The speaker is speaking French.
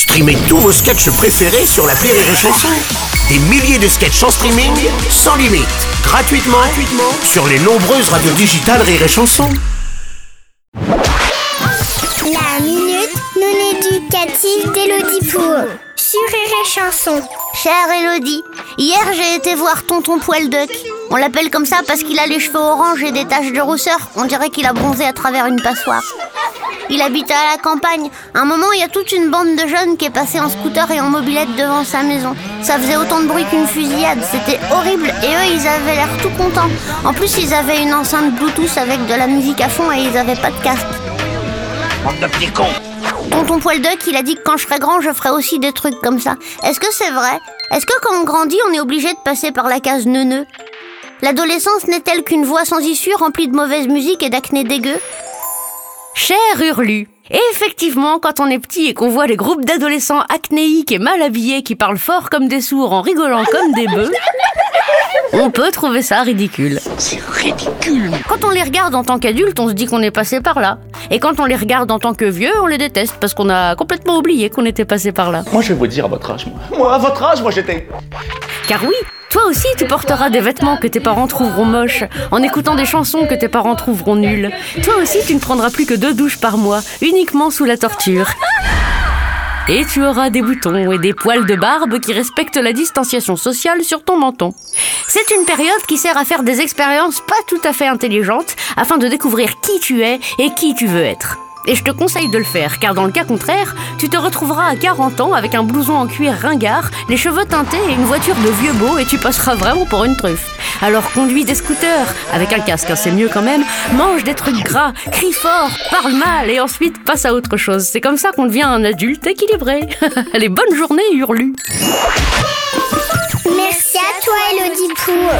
Streamez tous vos sketchs préférés sur la Rire et Chanson. Des milliers de sketchs en streaming, sans limite, gratuitement, sur les nombreuses radios digitales Rire et Chanson. La minute non éducative d'Elodie Pour sur Rire et Chanson. Chère Elodie, hier j'ai été voir tonton Poil Duck. On l'appelle comme ça parce qu'il a les cheveux orange et des taches de rousseur. On dirait qu'il a bronzé à travers une passoire. Il habitait à la campagne. À un moment, il y a toute une bande de jeunes qui est passée en scooter et en mobilette devant sa maison. Ça faisait autant de bruit qu'une fusillade. C'était horrible et eux, ils avaient l'air tout contents. En plus, ils avaient une enceinte Bluetooth avec de la musique à fond et ils avaient pas de casque. Bande de petits cons Tonton Poil Duck, il a dit que quand je serai grand, je ferai aussi des trucs comme ça. Est-ce que c'est vrai? Est-ce que quand on grandit, on est obligé de passer par la case neuneu? L'adolescence n'est-elle qu'une voie sans issue remplie de mauvaise musique et d'acné dégueu? Cher Hurlu, effectivement, quand on est petit et qu'on voit les groupes d'adolescents acnéiques et mal habillés qui parlent fort comme des sourds en rigolant comme des bœufs, on peut trouver ça ridicule. C'est ridicule Quand on les regarde en tant qu'adulte, on se dit qu'on est passé par là. Et quand on les regarde en tant que vieux, on les déteste parce qu'on a complètement oublié qu'on était passé par là. Moi, je vais vous dire à votre âge, moi. Moi, à votre âge, moi, j'étais. Car oui, toi aussi tu porteras des vêtements que tes parents trouveront moches, en écoutant des chansons que tes parents trouveront nulles. Toi aussi tu ne prendras plus que deux douches par mois, uniquement sous la torture. Et tu auras des boutons et des poils de barbe qui respectent la distanciation sociale sur ton menton. C'est une période qui sert à faire des expériences pas tout à fait intelligentes afin de découvrir qui tu es et qui tu veux être. Et je te conseille de le faire, car dans le cas contraire, tu te retrouveras à 40 ans avec un blouson en cuir ringard, les cheveux teintés et une voiture de vieux beau et tu passeras vraiment pour une truffe. Alors conduis des scooters, avec un casque, hein, c'est mieux quand même, mange des trucs gras, crie fort, parle mal et ensuite passe à autre chose. C'est comme ça qu'on devient un adulte équilibré. Allez, bonne journée, Hurlu Merci à toi, Elodie Pour.